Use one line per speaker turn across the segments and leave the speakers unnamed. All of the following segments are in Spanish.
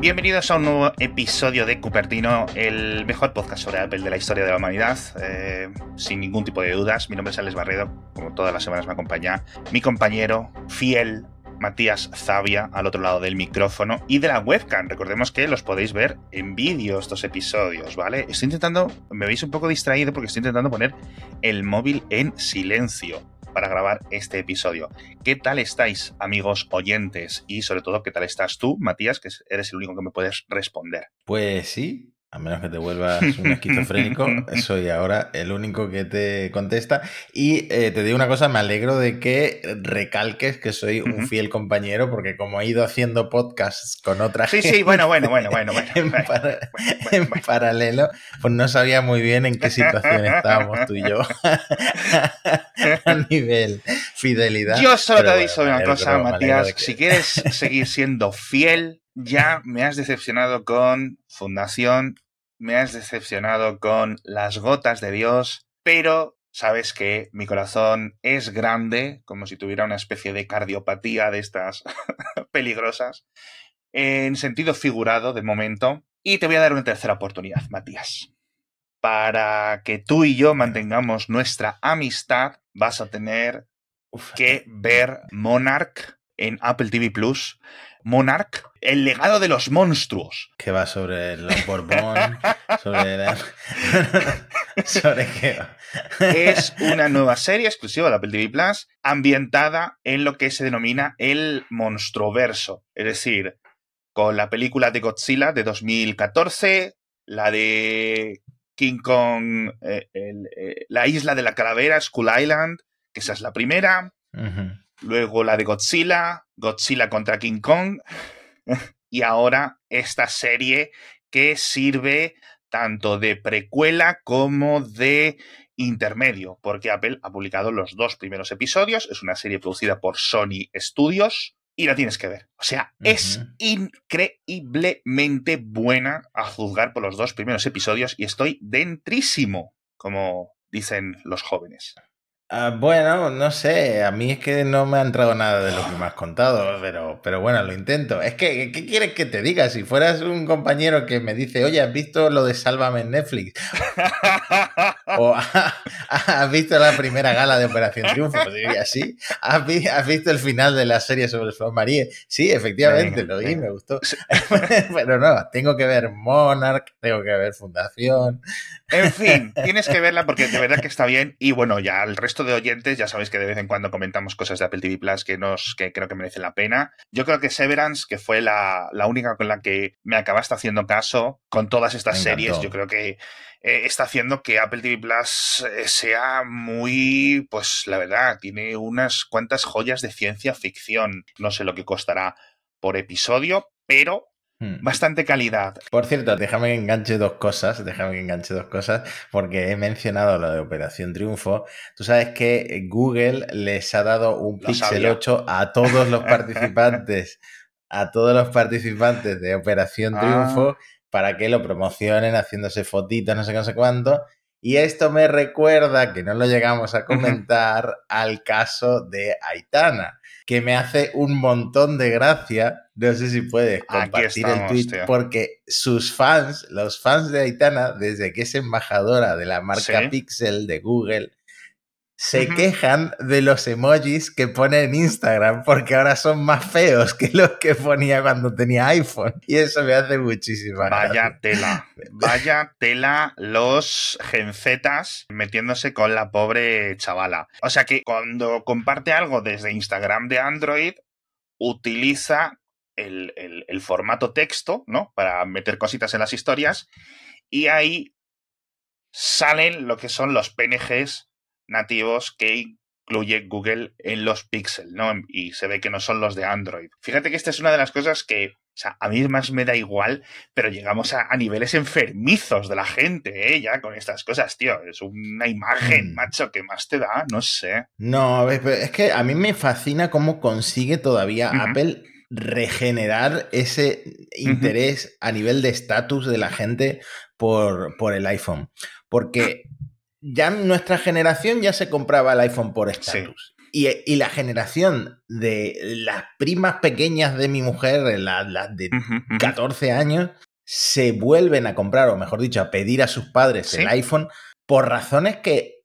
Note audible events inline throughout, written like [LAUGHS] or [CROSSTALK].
Bienvenidos a un nuevo episodio de Cupertino, el mejor podcast sobre Apple de la historia de la humanidad. Eh, sin ningún tipo de dudas, mi nombre es Alex Barredo, como todas las semanas me acompaña mi compañero fiel Matías Zavia al otro lado del micrófono y de la webcam. Recordemos que los podéis ver en vídeo estos episodios, ¿vale? Estoy intentando, me veis un poco distraído porque estoy intentando poner el móvil en silencio para grabar este episodio. ¿Qué tal estáis, amigos oyentes? Y sobre todo, ¿qué tal estás tú, Matías, que eres el único que me puedes responder?
Pues sí, a menos que te vuelvas un esquizofrénico, [LAUGHS] soy ahora el único que te contesta. Y eh, te digo una cosa, me alegro de que recalques que soy un fiel compañero, porque como he ido haciendo podcasts con otras
Sí, sí, bueno, bueno, bueno, bueno, [LAUGHS] bueno.
En, paralelo, pues no sabía muy bien en qué situación estábamos tú y yo [LAUGHS] a nivel fidelidad.
Yo solo te aviso una cosa, Matías, si quieres seguir siendo fiel ya me has decepcionado con Fundación, me has decepcionado con Las Gotas de Dios, pero sabes que mi corazón es grande, como si tuviera una especie de cardiopatía de estas [LAUGHS] peligrosas, en sentido figurado de momento, y te voy a dar una tercera oportunidad, Matías. Para que tú y yo mantengamos nuestra amistad, vas a tener que ver Monarch en Apple TV Plus Monarch, el legado de los monstruos.
Que va sobre el Borbón, sobre, [LAUGHS] sobre qué
Es una nueva serie exclusiva de Apple TV Plus, ambientada en lo que se denomina el monstruoverso. Es decir, con la película de Godzilla de 2014, la de King Kong, eh, eh, la isla de la calavera, Skull Island, que esa es la primera. Luego la de Godzilla, Godzilla contra King Kong. [LAUGHS] y ahora esta serie que sirve tanto de precuela como de intermedio, porque Apple ha publicado los dos primeros episodios. Es una serie producida por Sony Studios y la tienes que ver. O sea, es increíblemente buena a juzgar por los dos primeros episodios y estoy dentrísimo, como dicen los jóvenes.
Ah, bueno, no sé, a mí es que no me ha entrado nada de lo que me has contado, pero, pero bueno, lo intento. Es que, ¿qué quieres que te diga? Si fueras un compañero que me dice, oye, ¿has visto lo de Sálvame en Netflix? [LAUGHS] o [LAUGHS] ¿has visto la primera gala de Operación Triunfo? Pues diría, sí. ¿Has, visto el final de la serie sobre Flor María? Sí, efectivamente, lo vi, me gustó. [LAUGHS] pero no, tengo que ver Monarch, tengo que ver Fundación.
En fin, tienes que verla porque de verdad que está bien y bueno, ya el resto de oyentes, ya sabéis que de vez en cuando comentamos cosas de Apple TV Plus que, nos, que creo que merecen la pena. Yo creo que Severance, que fue la, única con la que me acabaste haciendo caso con todas estas series, yo creo que eh, está haciendo que Apple TV Plus eh, sea muy, pues la verdad, tiene unas cuantas joyas de ciencia ficción. No sé lo que costará por episodio, pero Hmm. Bastante calidad.
Por cierto, déjame que enganche dos cosas, déjame que enganche dos cosas, porque he mencionado lo de Operación Triunfo. Tú sabes que Google les ha dado un Pixel 8 a todos los [LAUGHS] participantes, a todos los participantes de Operación ah. Para que lo promocionen haciéndose fotitos, no sé qué, no sé cuánto. Y esto me recuerda, que no lo llegamos a comentar, al caso de Aitana que me hace un montón de gracia. No sé si puedes compartir el tweet, porque sus fans, los fans de Aitana, desde que es embajadora de la marca Pixel de Google, se quejan de los emojis que pone en Instagram porque ahora son más feos que los que ponía cuando tenía iPhone. Y eso me hace muchísima
Vaya tela. Vaya tela los genzetas metiéndose con la pobre chavala. O sea que cuando comparte algo desde Instagram de Android, utiliza el, el formato texto, ¿no? Para meter cositas en las historias. Y ahí salen lo que son los PNGs nativos que incluye Google en los Pixel, ¿no? Y se ve que no son los de Android. Fíjate que esta es una de las cosas que, o sea, a mí más me da igual, pero llegamos a, niveles enfermizos de la gente, ¿eh? Ya con estas cosas, tío. Es una imagen, mm. macho, que más te da, no sé.
No, es que a mí me fascina cómo consigue todavía Apple regenerar ese interés a nivel de estatus de la gente por, por el iPhone. Porque ya nuestra generación ya se compraba el iPhone por estatus. Y, la generación de las primas pequeñas de mi mujer, las de 14 años, se vuelven a comprar, o mejor dicho, a pedir a sus padres el iPhone por razones que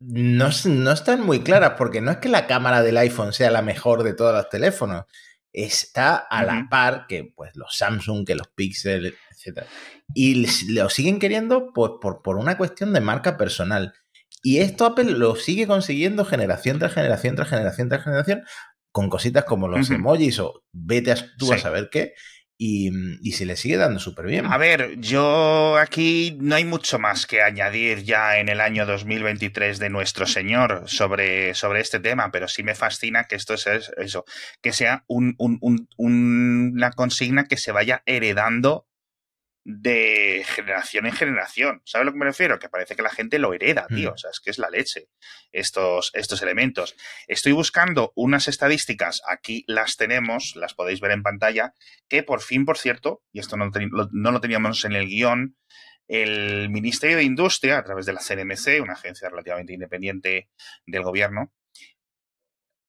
no, no, están muy claras, porque no es que la cámara del iPhone sea la mejor de todos los teléfonos, está a la par que pues, los Samsung, que los Pixel, etc. Y lo siguen queriendo por, por, por una cuestión de marca personal. Y esto Apple lo sigue consiguiendo generación tras generación tras generación tras generación con cositas como los emojis o vete a, tú a saber qué. Y, y, se le sigue dando súper bien.
A ver, yo aquí no hay mucho más que añadir ya en el año 2023 de nuestro Señor sobre, sobre este tema, pero sí me fascina que esto es eso, que sea un, una consigna que se vaya heredando de generación en generación. ¿Sabes a lo que me refiero? Que parece que la gente lo hereda, tío. Mm. O sea, es que es la leche estos, estos elementos. Estoy buscando unas estadísticas, aquí las tenemos, las podéis ver en pantalla, que por fin, por cierto, y esto no, no lo teníamos en el guion, el Ministerio de Industria, a través de la CNMC, una agencia relativamente independiente del gobierno,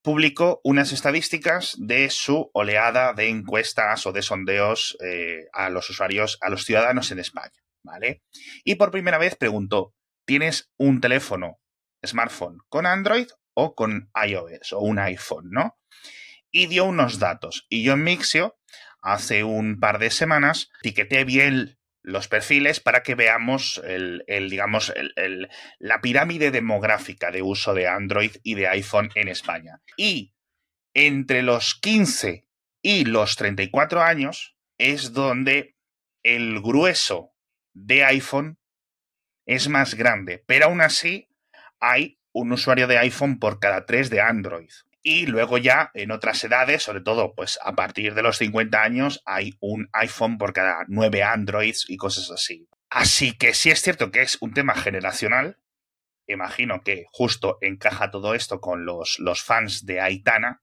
publicó unas estadísticas de su oleada de encuestas o de sondeos eh, a los usuarios, a los ciudadanos en España, ¿vale? Y por primera vez preguntó, ¿tienes un teléfono, smartphone, con Android o con iOS o un iPhone, ¿no? Y dio unos datos. Y yo en Mixio, hace un par de semanas, etiqueté bien los perfiles para que veamos el, digamos, la pirámide demográfica de uso de Android y de iPhone en España. Y entre los 15 y los 34 años es donde el grueso de iPhone es más grande, pero aún así hay un usuario de iPhone por cada tres de Android. Y luego ya en otras edades, sobre todo pues a partir de los 50 años, hay un iPhone por cada nueve Androids y cosas así. Así que sí es cierto que es un tema generacional. Imagino que justo encaja todo esto con los, los fans de Aitana,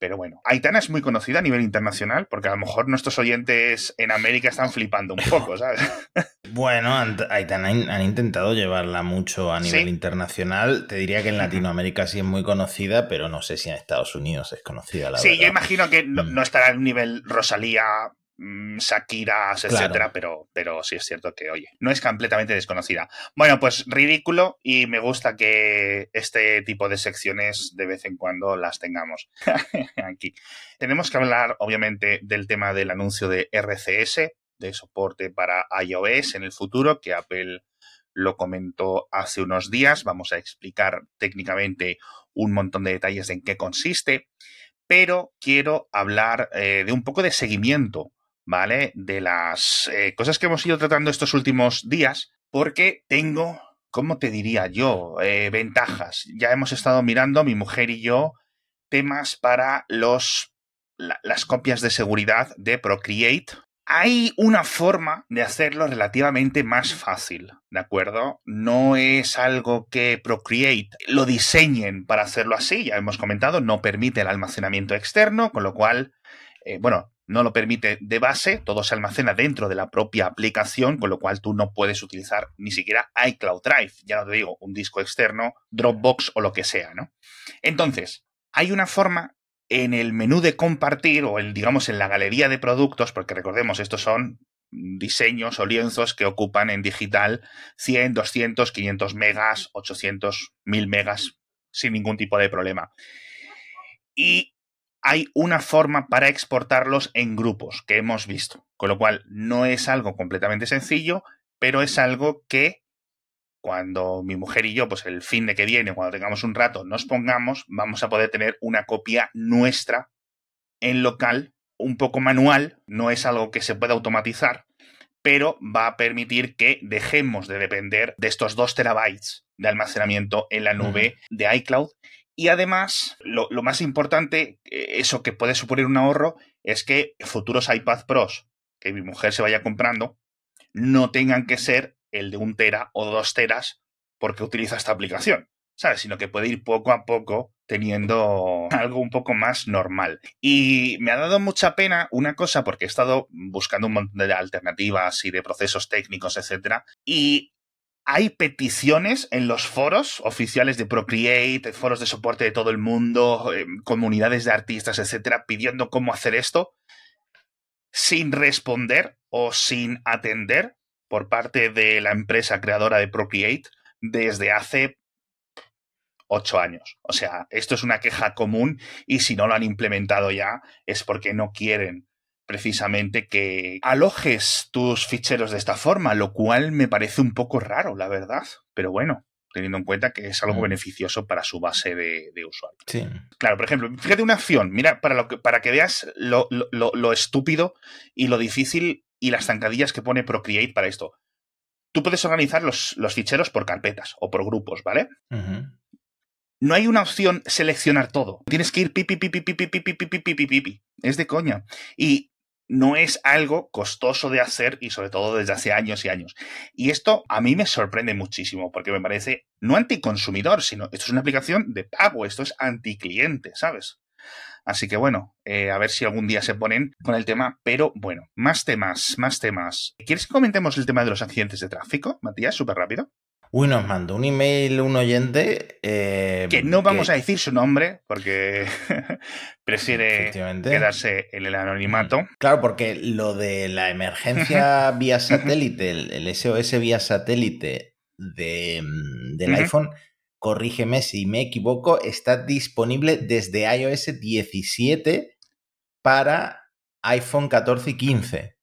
pero bueno, Aitana es muy conocida a nivel internacional porque a lo mejor nuestros oyentes en América están flipando un poco, ¿sabes? [LAUGHS]
Bueno, Aitana han intentado llevarla mucho a nivel internacional. Te diría que en Latinoamérica sí es muy conocida, pero no sé si en Estados Unidos es conocida, la
sí,
verdad.
Sí, yo imagino que no, mm. no estará un nivel Rosalía Mm, Shakiras, etcétera, pero, pero sí es cierto que, oye, no es completamente desconocida. Bueno, pues ridículo y me gusta que este tipo de secciones de vez en cuando las tengamos [LAUGHS] aquí. Tenemos que hablar, obviamente, del tema del anuncio de RCS, de soporte para iOS en el futuro, que Apple lo comentó hace unos días. Vamos a explicar técnicamente un montón de detalles en qué consiste pero quiero hablar eh, de un poco de seguimiento ¿vale? De las eh, cosas que hemos ido tratando estos últimos días, porque tengo, ¿cómo te diría yo? Eh, ventajas. Ya hemos estado mirando, mi mujer y yo, temas para los, las copias de seguridad de Procreate. Hay una forma de hacerlo relativamente más fácil, ¿de acuerdo? No es algo que Procreate lo diseñen para hacerlo así, ya hemos comentado, no permite el almacenamiento externo, con lo cual, eh, bueno, no lo permite de base, todo se almacena dentro de la propia aplicación, con lo cual tú no puedes utilizar ni siquiera iCloud Drive, ya no te digo, un disco externo, Dropbox o lo que sea, ¿no? Entonces, hay una forma en el menú de compartir o en, digamos, en la galería de productos, porque recordemos, estos son diseños o lienzos que ocupan en digital 100, 200, 500 megas, 800, 1000 megas sin ningún tipo de problema. Y hay una forma para exportarlos en grupos que hemos visto, con lo cual no es algo completamente sencillo, pero es algo que cuando mi mujer y yo, pues el fin de que viene, cuando tengamos un rato, nos pongamos, vamos a poder tener una copia nuestra en local, un poco manual, no es algo que se pueda automatizar, pero va a permitir que dejemos de depender de estos 2 terabytes de almacenamiento en la nube de iCloud y además, lo, más importante, eh, eso que puede suponer un ahorro, es que futuros iPad Pros que mi mujer se vaya comprando no tengan que ser el de un tera o dos teras porque utiliza esta aplicación, ¿sabes? Sino que puede ir poco a poco teniendo algo un poco más normal. Y me ha dado mucha pena una cosa porque he estado buscando un montón de alternativas y de procesos técnicos, etcétera, y hay peticiones en los foros oficiales de Procreate, foros de soporte de todo el mundo, eh, comunidades de artistas, etcétera, pidiendo cómo hacer esto sin responder o sin atender por parte de la empresa creadora de Procreate desde hace ocho años. O sea, esto es una queja común y si no lo han implementado ya es porque no quieren precisamente que alojes tus ficheros de esta forma, lo cual me parece un poco raro, la verdad. Pero bueno, teniendo en cuenta que es algo mm. beneficioso para su base de, usuarios.
Sí.
Claro, por ejemplo, fíjate una acción, mira, para, lo que, para que veas lo, estúpido y lo difícil y las zancadillas que pone Procreate para esto. Tú puedes organizar los, los ficheros por carpetas o por grupos, ¿vale? No hay una opción seleccionar todo. Tienes que ir pipi, pipi, pipi, pipi, pipi, pipi, pipi, pipi. Es de coña. Y no es algo costoso de hacer y sobre todo desde hace años y años. Y esto a mí me sorprende muchísimo porque me parece no anticonsumidor, sino esto es una aplicación de pago, esto es anticliente, ¿sabes? Así que bueno, a ver si algún día se ponen con el tema, pero bueno, más temas, más temas. ¿Quieres que comentemos el tema de los accidentes de tráfico, Matías, súper rápido?
Uy, nos mandó un email un oyente. Eh,
que no vamos a decir su nombre porque [LAUGHS] prefiere quedarse en el anonimato.
Claro, porque lo de la emergencia [LAUGHS] vía satélite, el, SOS vía satélite de, mm, del iPhone, corrígeme si me equivoco, está disponible desde iOS 17 para iPhone 14 y 15.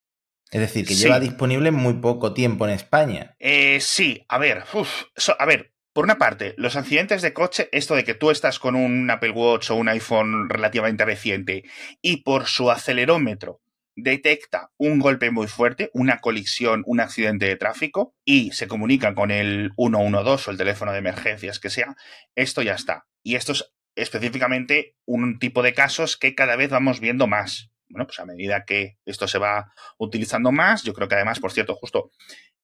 Es decir, que lleva disponible muy poco tiempo en España.
Eh, sí, a ver, a ver, por una parte, los accidentes de coche, esto de que tú estás con un Apple Watch o un iPhone relativamente reciente y por su acelerómetro detecta un golpe muy fuerte, una colisión, un accidente de tráfico y se comunica con el 112 o el teléfono de emergencias que sea, esto ya está. Y esto es específicamente un tipo de casos que cada vez vamos viendo más bueno, pues a medida que esto se va utilizando más, yo creo que además, por cierto, justo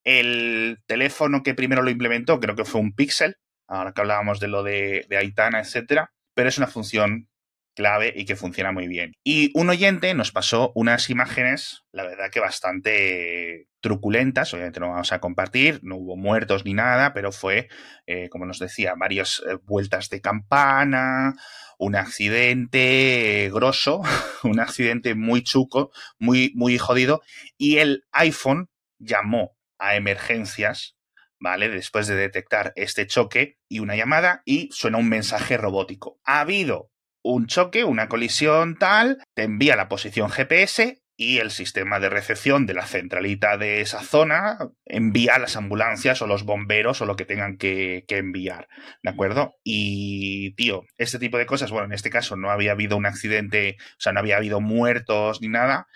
el teléfono que primero lo implementó, creo que fue un Pixel, ahora que hablábamos de lo de, Aitana, etcétera, pero es una función clave y que funciona muy bien. Y un oyente nos pasó unas imágenes, la verdad que bastante truculentas, obviamente no vamos a compartir, no hubo muertos ni nada, pero fue, eh, como nos decía, varias eh, vueltas de campana, un accidente grosso, [LAUGHS] un accidente muy chuco, muy, muy jodido, y el iPhone llamó a emergencias, ¿vale? Después de detectar este choque y una llamada, y suena un mensaje robótico. Ha habido un choque, una colisión tal, te envía la posición GPS y el sistema de recepción de la centralita de esa zona envía las ambulancias o los bomberos o lo que tengan que, enviar, ¿de acuerdo? Y, tío, este tipo de cosas, bueno, en este caso no había habido un accidente, o sea, no había habido muertos ni nada,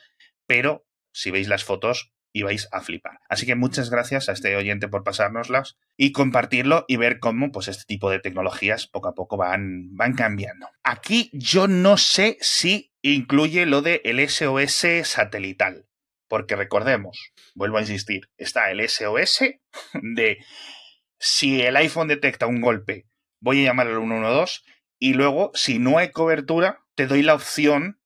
pero si veis las fotos, y vais a flipar. Así que muchas gracias a este oyente por pasárnoslas y compartirlo y ver cómo pues este tipo de tecnologías poco a poco van, van cambiando. Aquí yo no sé si incluye lo de SOS satelital, porque recordemos, vuelvo a insistir, está el SOS de si el iPhone detecta un golpe, voy a llamar al 112 y luego si no hay cobertura, te doy la opción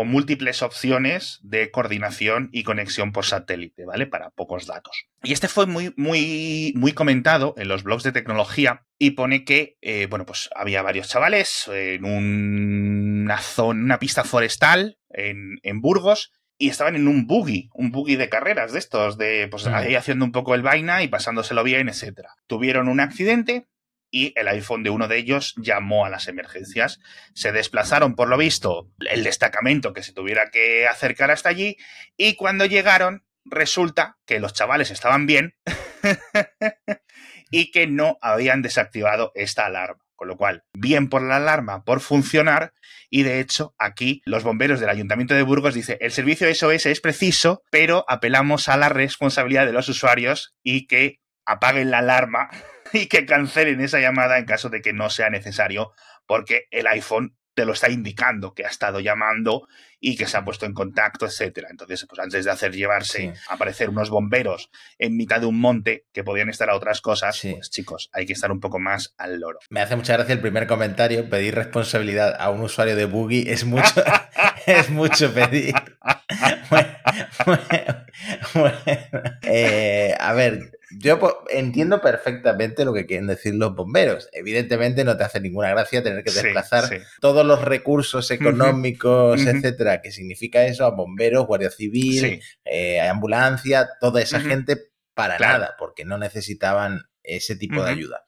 o múltiples opciones de coordinación y conexión por satélite, ¿vale? Para pocos datos. Y este fue muy, muy, muy comentado en los blogs de tecnología y pone que, eh, bueno, pues había varios chavales en una zona, una pista forestal en, en Burgos y estaban en un buggy, un buggy de carreras de estos, de pues ahí haciendo un poco el vaina y pasándoselo bien, etcétera. Tuvieron un accidente, y el iPhone de uno de ellos llamó a las emergencias. Se desplazaron, por lo visto, el destacamento que se tuviera que acercar hasta allí y cuando llegaron resulta que los chavales estaban bien [LAUGHS] y que no habían desactivado esta alarma. Con lo cual, bien por la alarma, por funcionar, y de hecho, aquí los bomberos del Ayuntamiento de Burgos dicen, el servicio SOS es preciso, pero apelamos a la responsabilidad de los usuarios y que apaguen la alarma [LAUGHS] [LAUGHS] y que cancelen esa llamada en caso de que no sea necesario, porque el iPhone te lo está indicando que ha estado llamando y que se ha puesto en contacto, etcétera. Entonces, pues antes de hacer llevarse, aparecer unos bomberos en mitad de un monte que podían estar a otras cosas, pues chicos, hay que estar un poco más al loro.
Me hace mucha gracia el primer comentario, pedir responsabilidad a un usuario de Boogie es mucho, [LAUGHS] es mucho pedir. Eh, a ver, yo entiendo perfectamente lo que quieren decir los bomberos. Evidentemente no te hace ninguna gracia tener que desplazar todos los recursos económicos, etcétera, que significa eso a bomberos, guardia civil, eh, ambulancia, toda esa gente para nada, porque no necesitaban ese tipo de ayuda.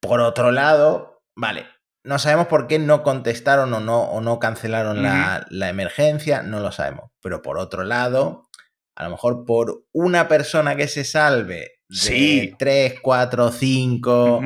Por otro lado, vale, no sabemos por qué no contestaron o no, o no cancelaron la, emergencia, no lo sabemos. Pero por otro lado, a lo mejor por una persona que se salve de 3, 4, 5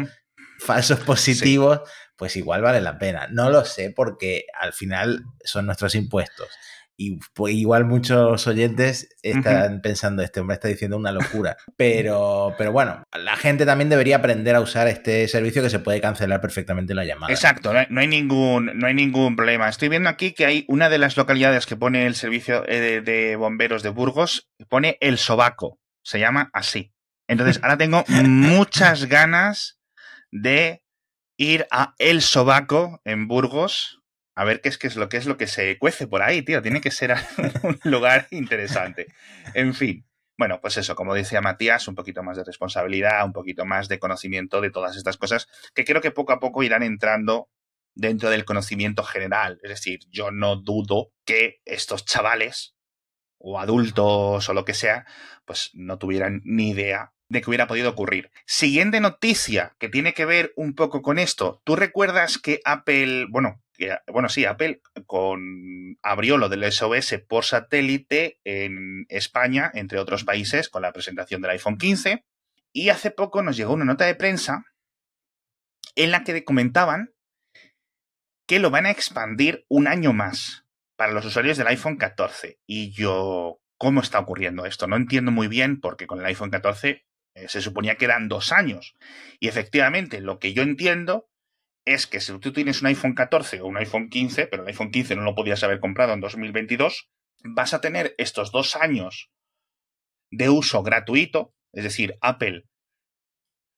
falsos positivos, pues igual vale la pena. No lo sé porque al final son nuestros impuestos. Y pues, igual muchos oyentes están pensando, este hombre está diciendo una locura. Pero, pero bueno, la gente también debería aprender a usar este servicio que se puede cancelar perfectamente la llamada.
Exacto, no hay, ningún, no hay ningún problema. Estoy viendo aquí que hay una de las localidades que pone el servicio eh, de, bomberos de Burgos, pone el sobaco. Se llama así. Entonces, ahora tengo [LAUGHS] muchas ganas de ir a El Sobaco en Burgos a ver qué es, qué es lo que es lo que se cuece por ahí, tío. Tiene que ser [LAUGHS] un lugar interesante. En fin. Bueno, pues eso, como decía Matías, un poquito más de responsabilidad, un poquito más de conocimiento de todas estas cosas que creo que poco a poco irán entrando dentro del conocimiento general. Es decir, yo no dudo que estos chavales o adultos o lo que sea, pues no tuvieran ni idea de que hubiera podido ocurrir. Siguiente noticia que tiene que ver un poco con esto. ¿Tú recuerdas que Apple, bueno, bueno, sí, Apple con, abrió lo del SOS por satélite en España, entre otros países, con la presentación del iPhone 15. Y hace poco nos llegó una nota de prensa en la que comentaban que lo van a expandir un año más para los usuarios del iPhone 14. Y yo, ¿cómo está ocurriendo esto? No entiendo muy bien porque con el iPhone 14 eh, se suponía que eran dos años. Y efectivamente, lo que yo entiendo es que si tú tienes un iPhone 14 o un iPhone 15, pero el iPhone 15 no lo podías haber comprado en 2022, vas a tener estos dos años de uso gratuito, es decir, Apple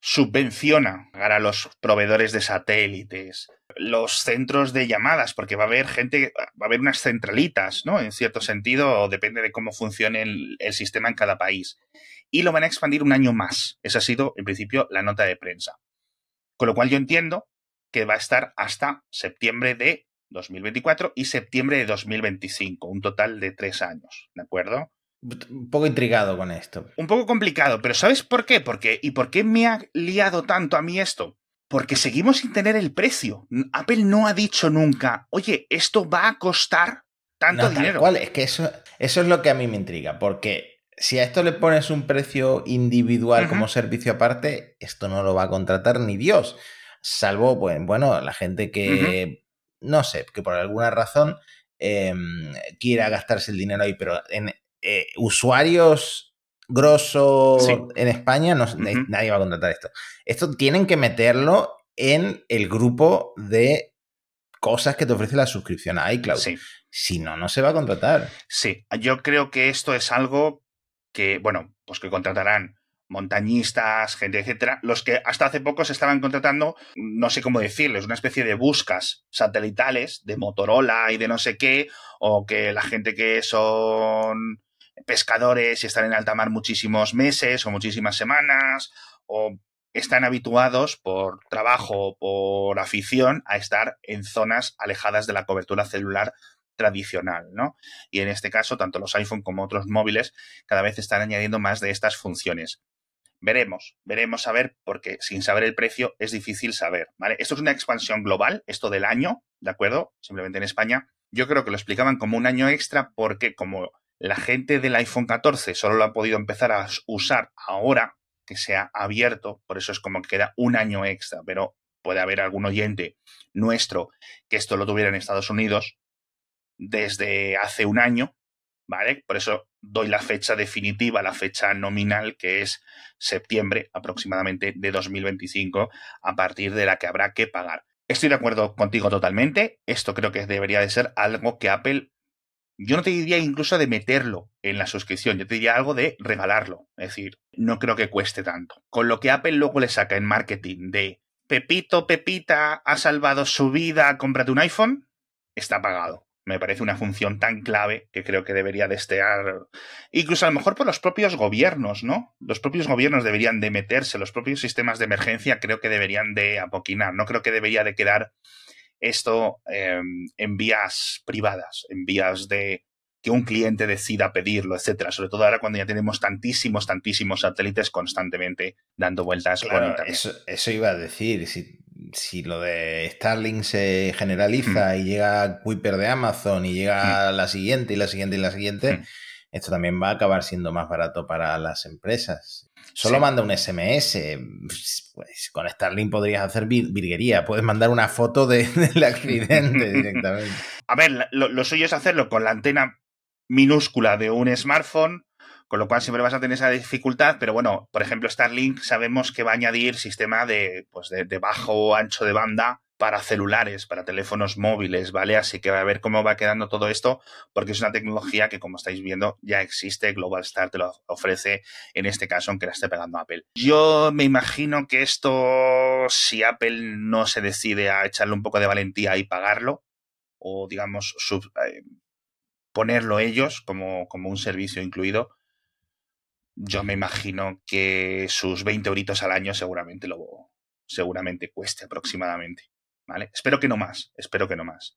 subvenciona a los proveedores de satélites, los centros de llamadas, porque va a haber gente, va a haber unas centralitas, ¿no? En cierto sentido, depende de cómo funcione el sistema en cada país. Y lo van a expandir un año más. Esa ha sido, en principio, la nota de prensa. Con lo cual yo entiendo que va a estar hasta septiembre de 2024 y septiembre de 2025, un total de tres años, ¿de acuerdo?
Un poco intrigado con esto.
Un poco complicado, pero ¿sabes por qué? Porque, ¿Y por qué me ha liado tanto a mí esto? Porque seguimos sin tener el precio. Apple no ha dicho nunca, oye, esto va a costar tanto dinero.
Cual, es que eso, eso es lo que a mí me intriga, porque si a esto le pones un precio individual como servicio aparte, esto no lo va a contratar ni Dios salvo, pues, bueno, la gente que, no sé, que por alguna razón em, quiera gastarse el dinero ahí, pero en eh, usuarios grosos en España no, nadie va a contratar esto. Esto tienen que meterlo en el grupo de cosas que te ofrece la suscripción a iCloud. Si no, no se va a contratar.
Sí, yo creo que esto es algo que, bueno, pues que contratarán montañistas, gente, etcétera, los que hasta hace poco se estaban contratando, no sé cómo decirles, una especie de buscas satelitales de Motorola y de no sé qué, o que la gente que son pescadores y están en alta mar muchísimos meses o muchísimas semanas, o están habituados por trabajo o por afición a estar en zonas alejadas de la cobertura celular tradicional, ¿no? Y en este caso, tanto los iPhone como otros móviles cada vez están añadiendo más de estas funciones. Veremos, veremos a ver, porque sin saber el precio es difícil saber, ¿vale? Esto es una expansión global, esto del año, ¿de acuerdo? Simplemente en España. Yo creo que lo explicaban como un año extra porque como la gente del iPhone 14 solo lo ha podido empezar a usar ahora que se ha abierto, por eso es como que queda un año extra, pero puede haber algún oyente nuestro que esto lo tuviera en Estados Unidos desde hace un año, ¿vale? Por eso doy la fecha definitiva, la fecha nominal, que es septiembre aproximadamente de 2025, a partir de la que habrá que pagar. Estoy de acuerdo contigo totalmente. Esto creo que debería de ser algo que Apple, yo no te diría incluso de meterlo en la suscripción, yo te diría algo de regalarlo. Es decir, no creo que cueste tanto. Con lo que Apple luego le saca en marketing de Pepito, Pepita, ha salvado su vida, cómprate un iPhone, está pagado. Me parece una función tan clave que creo que debería de estar, incluso a lo mejor por los propios gobiernos, ¿no? Los propios gobiernos deberían de meterse, los propios sistemas de emergencia creo que deberían de apoquinar, no creo que debería de quedar esto em, en vías privadas, en vías de que un cliente decida pedirlo, etcétera. Sobre todo ahora cuando ya tenemos tantísimos, tantísimos satélites constantemente dando vueltas
claro, Eso, iba a decir. Si, si, lo de Starlink se generaliza mm. y llega a Kuiper de Amazon y llega mm. la siguiente y la siguiente y la siguiente, mm. esto también va a acabar siendo más barato para las empresas. Solo manda un SMS. Pues con Starlink podrías hacer virguería. Puedes mandar una foto [LAUGHS] del accidente directamente. [LAUGHS]
A ver, lo, suyo es hacerlo con la antena minúscula de un smartphone, con lo cual siempre vas a tener esa dificultad, pero bueno, por ejemplo, Starlink sabemos que va a añadir sistema de, pues de, bajo ancho de banda para celulares, para teléfonos móviles, ¿vale? Así que va a ver cómo va quedando todo esto, porque es una tecnología que, como estáis viendo, ya existe. Global Star te lo ofrece, en este caso, aunque la esté pegando Apple. Yo me imagino que esto, si Apple no se decide a echarle un poco de valentía y pagarlo, o digamos, sub, eh, ponerlo ellos como, como un servicio incluido, yo me imagino que sus 20 euritos al año seguramente lo seguramente cueste aproximadamente. ¿Vale? Espero que no más, espero que no más.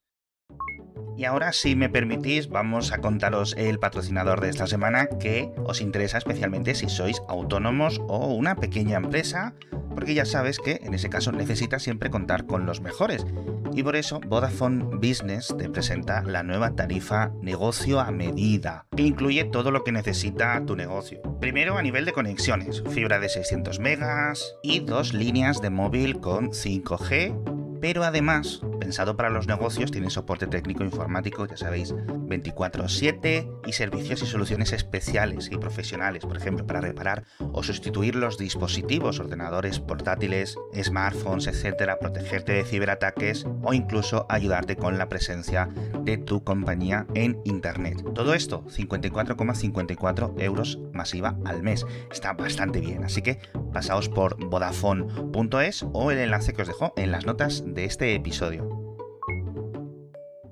Y ahora, si me permitís, vamos a contaros el patrocinador de esta semana que os interesa especialmente si sois autónomos o una pequeña empresa, porque ya sabes que en ese caso necesitas siempre contar con los mejores. Y por eso Vodafone Business te presenta la nueva tarifa negocio a medida, que incluye todo lo que necesita tu negocio. Primero a nivel de conexiones, fibra de 600 megas y dos líneas de móvil con 5G, pero además pensado para los negocios, tiene soporte técnico informático, ya sabéis, 24/7 y servicios y soluciones especiales y profesionales, por ejemplo, para reparar o sustituir los dispositivos, ordenadores portátiles, smartphones, etcétera, protegerte de ciberataques o incluso ayudarte con la presencia de tu compañía en internet. Todo esto 54,54 euros masiva al mes. Está bastante bien, así que pasaos por vodafone.es o el enlace que os dejo en las notas de este episodio.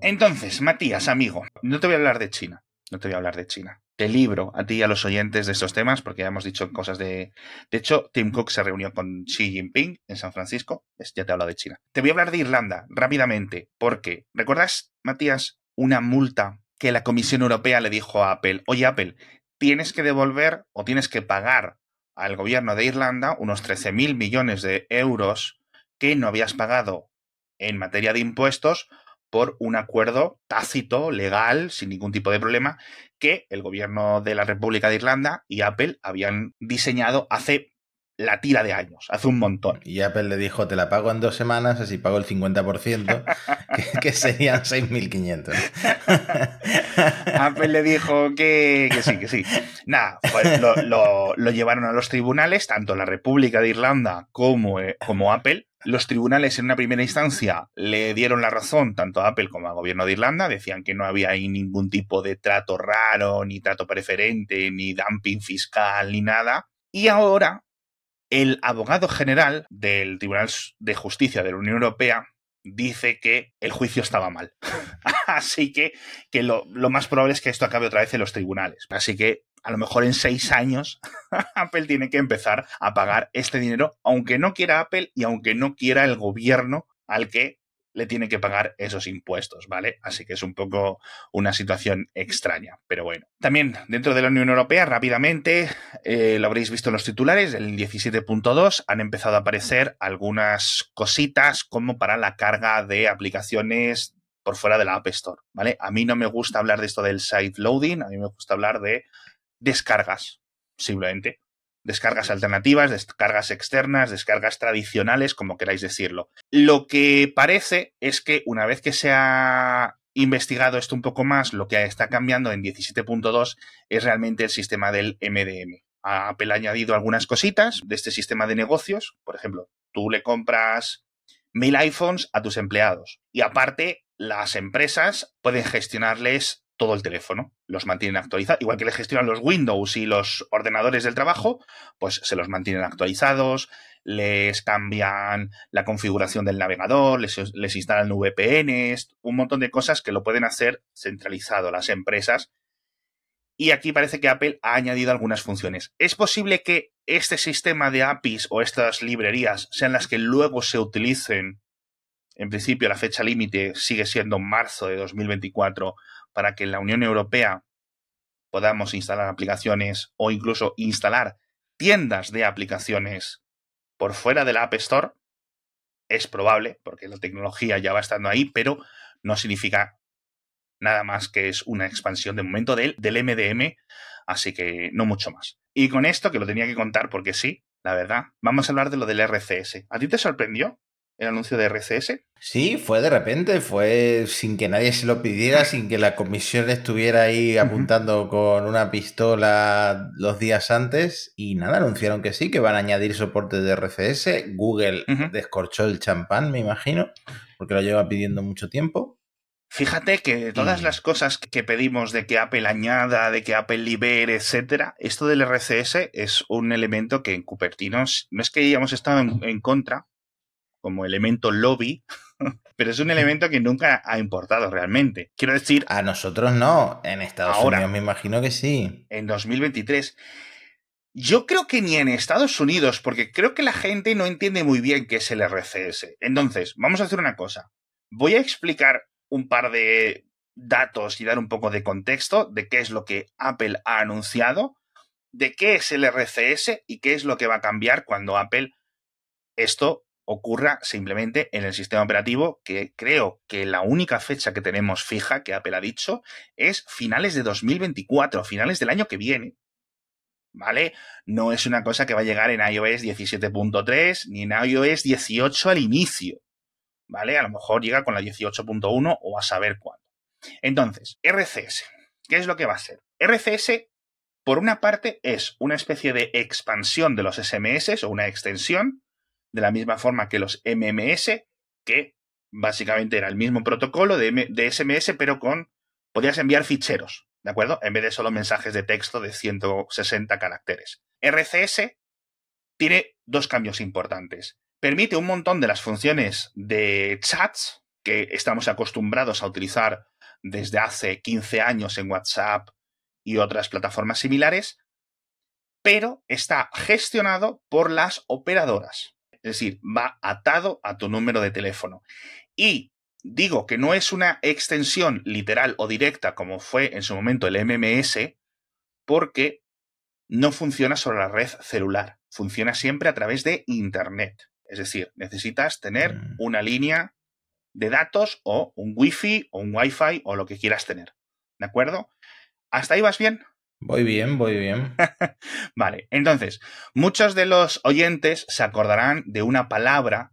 Entonces, Matías, amigo, no te voy a hablar de China. No te voy a hablar de China. Te libro a ti y a los oyentes de estos temas, porque ya hemos dicho cosas de. De hecho, Tim Cook se reunió con Xi Jinping en San Francisco. Ya te he hablado de China. Te voy a hablar de Irlanda rápidamente, porque ¿recuerdas, Matías, una multa que la Comisión Europea le dijo a Apple? Oye, Apple, tienes que devolver o tienes que pagar al gobierno de Irlanda unos 13.000 millones de euros que no habías pagado en materia de impuestos por un acuerdo tácito, legal, sin ningún tipo de problema, que el gobierno de la República de Irlanda y Apple habían diseñado hace la tira de años, hace un montón.
Y Apple le dijo, te la pago en dos semanas, así pago el 50%, [LAUGHS] que, que serían 6.500.
Apple le dijo que, sí, que sí. Nada, pues lo, llevaron a los tribunales, tanto la República de Irlanda como, eh, como Apple, los tribunales en una primera instancia le dieron la razón tanto a Apple como al gobierno de Irlanda, decían que no había ahí ningún tipo de trato raro, ni trato preferente, ni dumping fiscal, ni nada. Y ahora el abogado general del Tribunal de Justicia de la Unión Europea dice que el juicio estaba mal. [LAUGHS] Así que, lo, lo, más probable es que esto acabe otra vez en los tribunales. Así que a lo mejor en seis años [LAUGHS] Apple tiene que empezar a pagar este dinero, aunque no quiera Apple y aunque no quiera el gobierno al que le tiene que pagar esos impuestos, ¿vale? Así que es un poco una situación extraña, pero bueno. También dentro de la Unión Europea, rápidamente, eh, lo habréis visto en los titulares, el 17.2 han empezado a aparecer algunas cositas como para la carga de aplicaciones por fuera de la App Store, ¿vale? A mí no me gusta hablar de esto del side loading, a mí me gusta hablar de descargas, simplemente. Descargas alternativas, descargas externas, descargas tradicionales, como queráis decirlo. Lo que parece es que una vez que se ha investigado esto un poco más, lo que está cambiando en 17.2 es realmente el sistema del MDM. Apple ha añadido algunas cositas de este sistema de negocios. Por ejemplo, tú le compras mil iPhones a tus empleados y aparte las empresas pueden gestionarles todo el teléfono, los mantienen actualizados, igual que les gestionan los Windows y los ordenadores del trabajo, pues se los mantienen actualizados, les cambian la configuración del navegador, les, les instalan VPNs, un montón de cosas que lo pueden hacer centralizado las empresas. Y aquí parece que Apple ha añadido algunas funciones. Es posible que este sistema de APIs o estas librerías sean las que luego se utilicen. En principio, la fecha límite sigue siendo marzo de 2024 para que en la Unión Europea podamos instalar aplicaciones o incluso instalar tiendas de aplicaciones por fuera de la App Store. Es probable, porque la tecnología ya va estando ahí, pero no significa nada más que es una expansión de momento del, del MDM, así que no mucho más. Y con esto, que lo tenía que contar porque sí, la verdad, vamos a hablar de lo del RCS. ¿A ti te sorprendió? El anuncio de RCS?
Sí, fue de repente, fue sin que nadie se lo pidiera, sin que la comisión estuviera ahí apuntando con una pistola los días antes y nada, anunciaron que sí, que van a añadir soporte de RCS. Google descorchó el champán, me imagino, porque lo lleva pidiendo mucho tiempo.
Fíjate que todas las cosas que pedimos de que Apple añada, de que Apple libere, etcétera, esto del RCS es un elemento que en Cupertino no es que hayamos estado en contra, como elemento lobby, [LAUGHS] pero es un elemento que nunca ha importado realmente. Quiero decir...
A nosotros no, en Estados Unidos me imagino que sí.
En 2023. Yo creo que ni en Estados Unidos, porque creo que la gente no entiende muy bien qué es el RCS. Entonces, vamos a hacer una cosa. Voy a explicar un par de datos y dar un poco de contexto de qué es lo que Apple ha anunciado, de qué es el RCS y qué es lo que va a cambiar cuando Apple esto ocurra simplemente en el sistema operativo, que creo que la única fecha que tenemos fija, que Apple ha dicho, es finales de 2024, finales del año que viene. ¿Vale? No es una cosa que va a llegar en iOS 17.3 ni en iOS 18 al inicio. ¿Vale? A lo mejor llega con la 18.1 o a saber cuándo. Entonces, RCS. ¿Qué es lo que va a ser? RCS, por una parte, es una especie de expansión de los SMS o una extensión de la misma forma que los MMS, que básicamente era el mismo protocolo de, SMS, pero con podías enviar ficheros, ¿de acuerdo? En vez de solo mensajes de texto de 160 caracteres. RCS tiene dos cambios importantes. Permite un montón de las funciones de chats que estamos acostumbrados a utilizar desde hace 15 años en WhatsApp y otras plataformas similares, pero está gestionado por las operadoras. Es decir, va atado a tu número de teléfono. Y digo que no es una extensión literal o directa como fue en su momento el MMS, porque no funciona sobre la red celular, funciona siempre a través de Internet. Es decir, necesitas tener mm. una línea de datos o un Wi-Fi o un Wi-Fi o lo que quieras tener. ¿De acuerdo? ¿Hasta ahí vas bien?
Voy bien, voy bien. [LAUGHS]
vale, entonces, muchos de los oyentes se acordarán de una palabra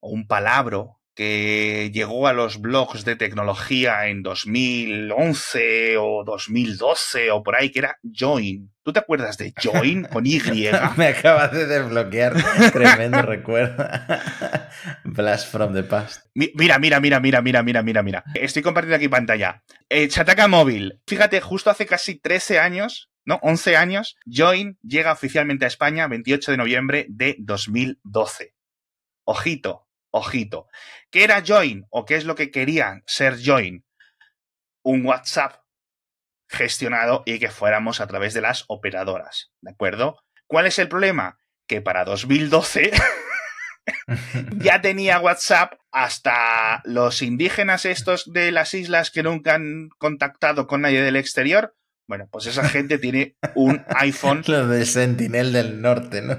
o un palabro que llegó a los blogs de tecnología en 2011 o 2012 o por ahí, que era Join. ¿Tú te acuerdas de Join con Y? [LAUGHS]
Me acabas de desbloquear. [LAUGHS] Tremendo recuerdo. [LAUGHS] Blast from the past.
Mira, mira, mira, mira, mira, mira, mira, mira. Estoy compartiendo aquí pantalla. Eh, Chataca Móvil. Fíjate, justo hace casi 13 años, ¿no? 11 años, Join llega oficialmente a España 28 de noviembre de 2012. Ojito, ojito. ¿Qué era Join o qué es lo que querían ser Join? Un WhatsApp gestionado y que fuéramos a través de las operadoras, ¿de acuerdo? ¿Cuál es el problema? Que para 2012 [LAUGHS] ya tenía WhatsApp hasta los indígenas estos de las islas que nunca han contactado con nadie del exterior, bueno, pues esa gente tiene un iPhone. [LAUGHS]
Lo de Sentinel del Norte, ¿no?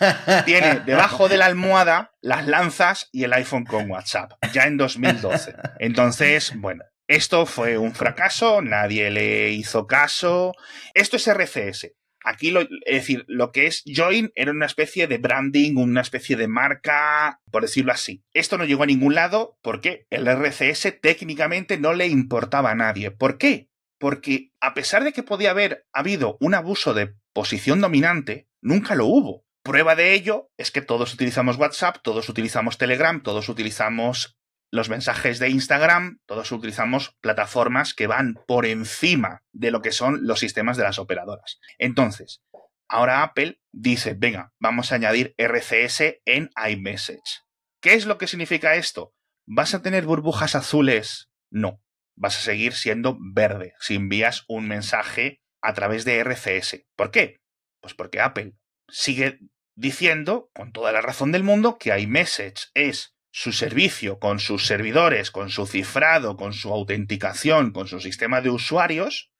[LAUGHS]
tiene debajo de la almohada las lanzas y el iPhone con WhatsApp, ya en 2012. Entonces, bueno, esto fue un fracaso, nadie le hizo caso. Esto es RCS. Aquí, lo, es decir, lo que es Join era una especie de branding, una especie de marca, por decirlo así. Esto no llegó a ningún lado porque el RCS técnicamente no le importaba a nadie. ¿Por qué? Porque a pesar de que podía haber habido un abuso de posición dominante, nunca lo hubo. Prueba de ello es que todos utilizamos WhatsApp, todos utilizamos Telegram, todos utilizamos los mensajes de Instagram, todos utilizamos plataformas que van por encima de lo que son los sistemas de las operadoras. Entonces, ahora Apple dice, venga, vamos a añadir RCS en iMessage. ¿Qué es lo que significa esto? ¿Vas a tener burbujas azules? No, vas a seguir siendo verde si envías un mensaje a través de RCS. ¿Por qué? Pues porque Apple sigue diciendo, con toda la razón del mundo, que iMessage es su servicio con sus servidores, con su cifrado, con su autenticación, con su sistema de usuarios,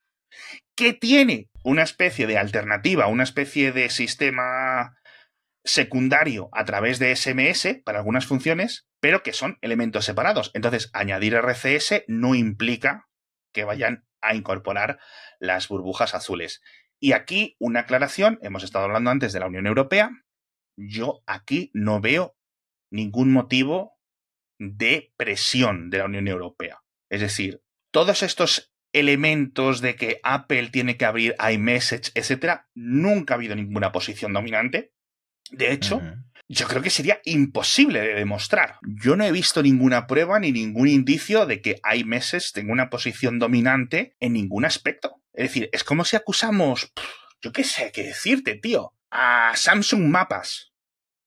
que tiene una especie de alternativa, una especie de sistema secundario a través de SMS para algunas funciones, pero que son elementos separados. Entonces, añadir RCS no implica que vayan a incorporar las burbujas azules. Y aquí una aclaración, hemos estado hablando antes de la Unión Europea, yo aquí no veo ningún motivo de presión de la Unión Europea. Es decir, todos estos elementos de que Apple tiene que abrir iMessage, etcétera, nunca ha habido ninguna posición dominante. De hecho, yo creo que sería imposible de demostrar. Yo no he visto ninguna prueba ni ningún indicio de que iMessage tenga una posición dominante en ningún aspecto. Es decir, es como si acusamos, yo qué sé qué decirte, tío, a Samsung Mapas,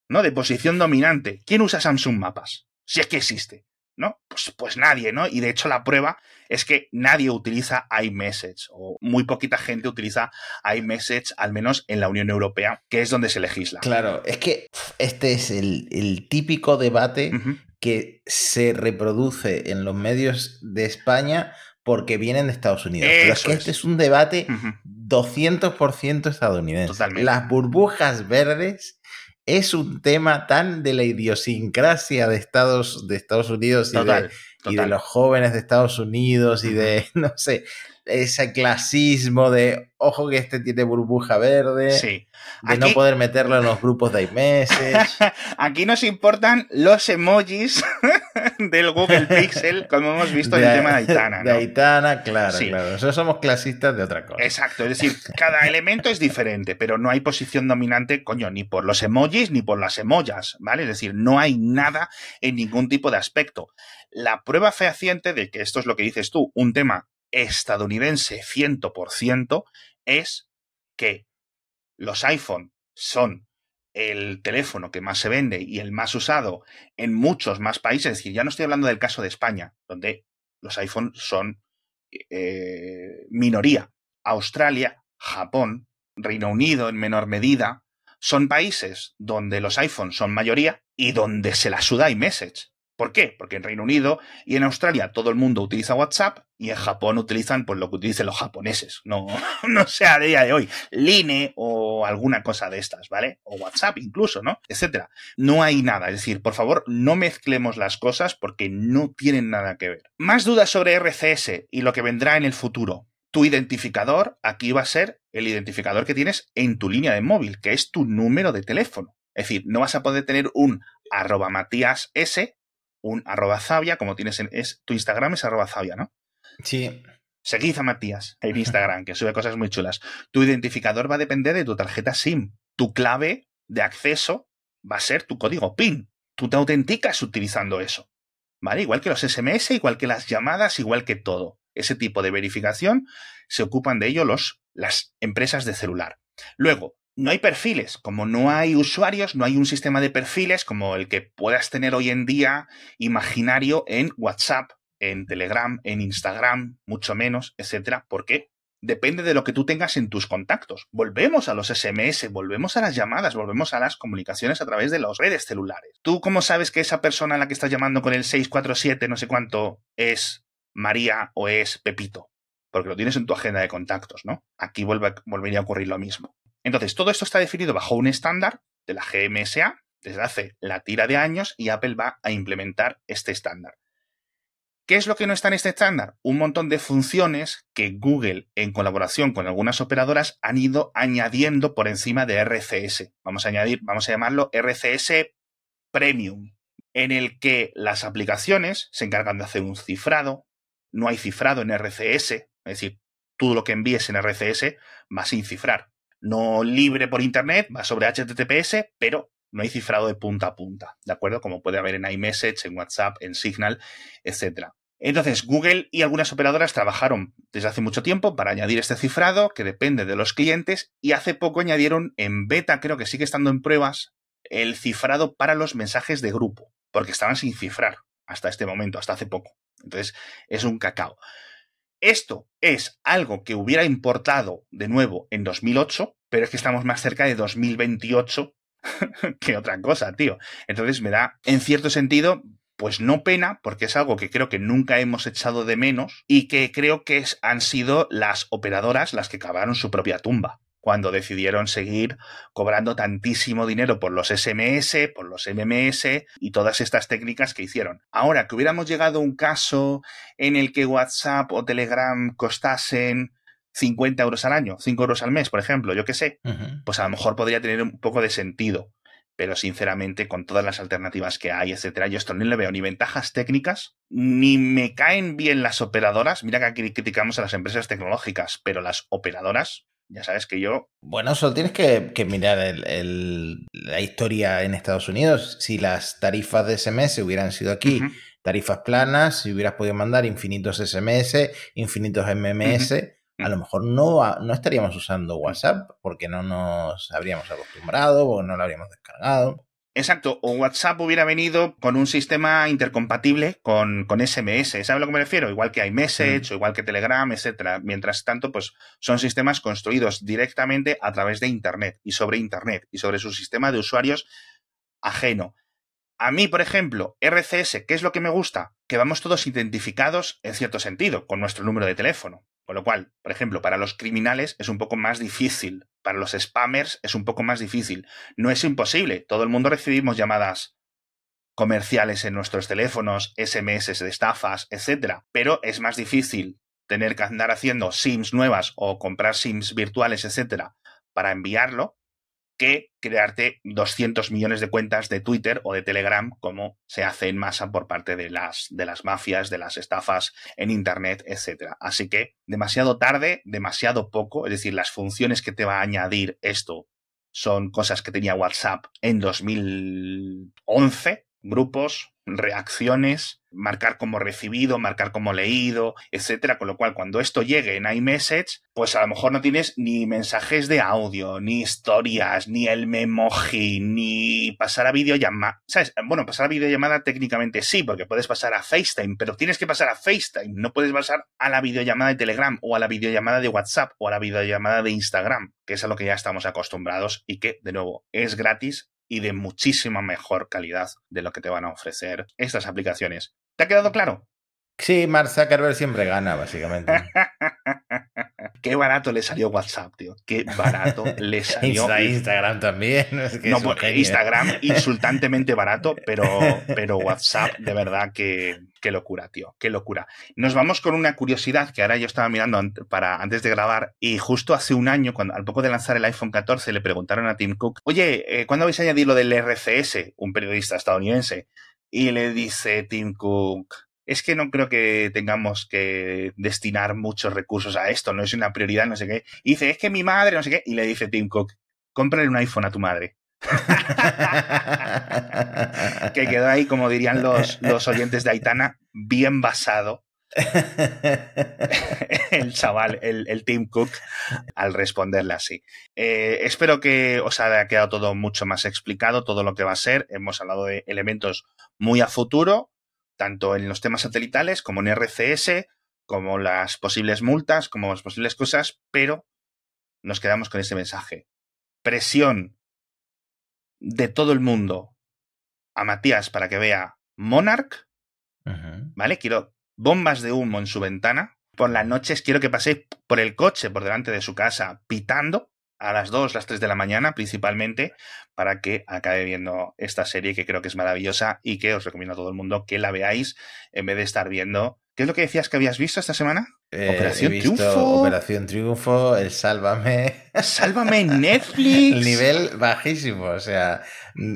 ¿no? De posición dominante. ¿Quién usa Samsung Mapas? Si es que existe. ¿No? Pues, pues nadie, ¿no? Y de hecho la prueba es que nadie utiliza iMessage o muy poquita gente utiliza iMessage, al menos en la Unión Europea, que es donde se legisla.
Claro, es que este es el, típico debate que se reproduce en los medios de España porque vienen de Estados Unidos. Pero es que este es un debate 200% estadounidense. Las burbujas verdes es un tema tan de la idiosincrasia de Estados, de Estados Unidos y, de, y de los jóvenes de Estados Unidos y de, [LAUGHS] no sé, ese clasismo de ojo que este tiene burbuja verde, sí. de no poder meterlo en los grupos de iMessage. [LAUGHS]
Aquí nos importan los emojis [LAUGHS] del Google Pixel, como hemos visto en el tema de Aitana.
De Aitana, claro, claro. Nosotros somos clasistas de otra cosa.
Exacto, es decir, cada elemento es diferente, pero no hay posición dominante, coño, ni por los emojis ni por las emollas, ¿vale? Es decir, no hay nada en ningún tipo de aspecto. La prueba fehaciente de que esto es lo que dices tú, un tema estadounidense 100% es que los iPhone son el teléfono que más se vende y el más usado en muchos más países. Es decir, ya no estoy hablando del caso de España, donde los iPhone son eh, minoría. Australia, Japón, Reino Unido en menor medida, son países donde los iPhones son mayoría y donde se la suda iMessage. ¿Por qué? Porque en Reino Unido y en Australia todo el mundo utiliza WhatsApp y en Japón utilizan pues lo que utilicen los japoneses, no, [LAUGHS] no sea a día de hoy, Line o alguna cosa de estas, ¿vale? O WhatsApp incluso, ¿no? Etcétera. No hay nada, es decir, por favor, no mezclemos las cosas porque no tienen nada que ver. Más dudas sobre RCS y lo que vendrá en el futuro. Tu identificador aquí va a ser el identificador que tienes en tu línea de móvil, que es tu número de teléfono. Es decir, no vas a poder tener un arroba matías S un arroba Zavia, como tienes en es, tu Instagram es arroba Zavia, ¿no?
Sí.
Seguid a Matías en Instagram, que sube cosas muy chulas. Tu identificador va a depender de tu tarjeta SIM. Tu clave de acceso va a ser tu código PIN. Tú te autenticas utilizando eso. ¿Vale? Igual que los SMS, igual que las llamadas, igual que todo. Ese tipo de verificación se ocupan de ello los, las empresas de celular. Luego, no hay perfiles. Como no hay usuarios, no hay un sistema de perfiles como el que puedas tener hoy en día imaginario en WhatsApp, en Telegram, en Instagram, mucho menos, etcétera. ¿Por qué? Depende de lo que tú tengas en tus contactos. Volvemos a los SMS, volvemos a las llamadas, volvemos a las comunicaciones a través de las redes celulares. ¿Tú cómo sabes que esa persona a la que estás llamando con el 647 no sé cuánto es María o es Pepito? Porque lo tienes en tu agenda de contactos, ¿no? Aquí volvería a ocurrir lo mismo. Entonces, todo esto está definido bajo un estándar de la GMSA desde hace la tira de años y Apple va a implementar este estándar. ¿Qué es lo que no está en este estándar? Un montón de funciones que Google, en colaboración con algunas operadoras, han ido añadiendo por encima de RCS. Vamos a añadir, vamos a llamarlo RCS Premium, en el que las aplicaciones se encargan de hacer un cifrado. No hay cifrado en RCS, es decir, todo lo que envíes en RCS va sin cifrar no libre por Internet, va sobre HTTPS, pero No hay cifrado de punta a punta, ¿de acuerdo? Como puede haber en iMessage, en WhatsApp, en Signal, etc. Entonces, Google y algunas operadoras trabajaron desde hace mucho tiempo para añadir este cifrado que depende de los clientes y hace poco añadieron en beta, creo que sigue estando en pruebas, el cifrado para los mensajes de grupo, porque estaban sin cifrar hasta este momento, hasta hace poco. Entonces, es un cacao. Esto es algo que hubiera importado de nuevo en 2008, pero es que estamos más cerca de 2028 [LAUGHS] que otra cosa, tío. Entonces me da, en cierto sentido, pues no pena, porque es algo que creo que nunca hemos echado de menos y que creo que han sido las operadoras las que cavaron su propia tumba cuando decidieron seguir cobrando tantísimo dinero por los SMS, por los MMS y todas estas técnicas que hicieron. Ahora que hubiéramos llegado a un caso en el que WhatsApp o Telegram costasen 50 euros al año, 5 euros al mes, por ejemplo, yo qué sé, pues a lo mejor podría tener un poco de sentido. Pero sinceramente, con todas las alternativas que hay, etcétera, yo esto no le veo ni ventajas técnicas, ni me caen bien las operadoras. Mira que aquí criticamos a las empresas tecnológicas, pero las operadoras ya sabes que yo.
Bueno, solo tienes que, mirar la historia en Estados Unidos. Si las tarifas de SMS hubieran sido aquí, tarifas planas, si hubieras podido mandar infinitos SMS, infinitos MMS, a lo mejor no, no estaríamos usando WhatsApp porque no nos habríamos acostumbrado o no lo habríamos descargado.
Exacto, o WhatsApp hubiera venido con un sistema intercompatible con, con SMS, ¿sabes a lo que me refiero? Igual que iMessage mm. o igual que Telegram, etcétera. Mientras tanto, pues son sistemas construidos directamente a través de Internet y sobre Internet y sobre su sistema de usuarios ajeno. A mí, por ejemplo, RCS, ¿qué es lo que me gusta? Que vamos todos identificados en cierto sentido, con nuestro número de teléfono. Con lo cual, por ejemplo, para los criminales es un poco más difícil, para los spammers es un poco más difícil. No es imposible, todo el mundo recibimos llamadas comerciales en nuestros teléfonos, SMS de estafas, etc. Pero es más difícil tener que andar haciendo SIMs nuevas o comprar SIMs virtuales, etc. para enviarlo que crearte 200 millones de cuentas de Twitter o de Telegram, como se hace en masa por parte de las, de las mafias, de las estafas en Internet, etc. Así que demasiado tarde, demasiado poco, es decir, las funciones que te va a añadir esto son cosas que tenía WhatsApp en 2011, grupos, reacciones, marcar como recibido, marcar como leído, etcétera. Con lo cual, cuando esto llegue en iMessage, pues a lo mejor no tienes ni mensajes de audio, ni historias, ni el memoji, ni pasar a videollamada. ¿Sabes? Bueno, pasar a videollamada técnicamente sí, porque puedes pasar a FaceTime, pero tienes que pasar a FaceTime. No puedes pasar a la videollamada de Telegram, o a la videollamada de WhatsApp, o a la videollamada de Instagram, que es a lo que ya estamos acostumbrados y que, de nuevo, es gratis y de muchísima mejor calidad de lo que te van a ofrecer estas aplicaciones. ¿Te ha quedado claro?
Sí, Mark Zuckerberg siempre gana, básicamente. [LAUGHS]
Qué barato le salió WhatsApp, tío. Qué barato le [LAUGHS] salió.
Instagram también. [LAUGHS]
no, pues, Instagram [LAUGHS] insultantemente barato, pero, pero WhatsApp, de verdad, que, qué locura, tío. Qué locura. Nos vamos con una curiosidad que ahora yo estaba mirando para, antes de grabar y justo hace un año, cuando, al poco de lanzar el iPhone 14, le preguntaron a Tim Cook, oye, eh, ¿cuándo vais a añadir lo del RCS? Un periodista estadounidense. Y le dice Tim Cook, es que no creo que tengamos que destinar muchos recursos a esto, no es una prioridad, no sé qué. Y dice, es que mi madre, no sé qué, y le dice Tim Cook, cómprale un iPhone a tu madre. [LAUGHS] que quedó ahí, como dirían los, los oyentes de Aitana, bien basado [LAUGHS] el chaval, el, el, Tim Cook, al responderle así. Eh, espero que os haya quedado todo mucho más explicado, todo lo que va a ser. Hemos hablado de elementos muy a futuro, tanto en los temas satelitales como en RCS, como las posibles multas, como las posibles cosas, pero nos quedamos con ese mensaje. Presión de todo el mundo a Matías para que vea Monarch, ¿vale? Quiero bombas de humo en su ventana. Por las noches quiero que pase por el coche por delante de su casa pitando a las 2, las 3 de la mañana principalmente, para que acabe viendo esta serie que creo que es maravillosa y que os recomiendo a todo el mundo que la veáis en vez de estar viendo. ¿Qué es lo que decías que habías visto esta semana?
Eh, Operación Triunfo. Operación Triunfo, el Sálvame.
Sálvame [LAUGHS] Netflix.
el nivel bajísimo, o sea,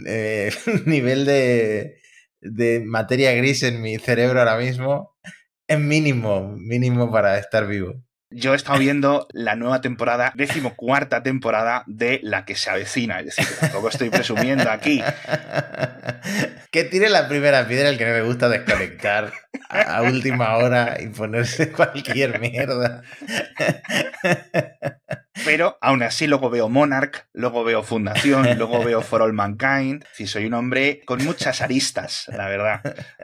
eh, [LAUGHS] nivel de, de materia gris en mi cerebro ahora mismo es mínimo, mínimo para estar vivo.
Yo he estado viendo la nueva temporada, decimocuarta temporada de La que se avecina. Es decir, tampoco estoy presumiendo aquí. [LAUGHS]
Que tire la primera piedra el que no le gusta desconectar a última hora y ponerse [LAUGHS] cualquier mierda.
Pero aún así luego veo Monarch, luego veo Fundación, luego veo For All Mankind. Sí, soy un hombre con muchas aristas, la verdad.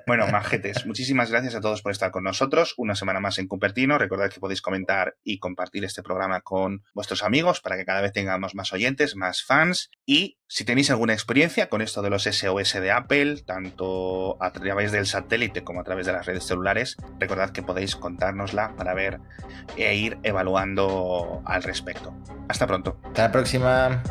Bueno, majetes, muchísimas gracias a todos por estar con nosotros. Una semana más en Cupertino. Recordad que podéis comentar y compartir este programa con vuestros amigos para que cada vez tengamos más oyentes, más fans. Y si tenéis alguna experiencia con esto de los SOS de Apple, tanto a través del satélite como a través de las redes celulares, recordad que podéis contárnosla para ver e ir evaluando al respecto. Hasta pronto.
Hasta la próxima.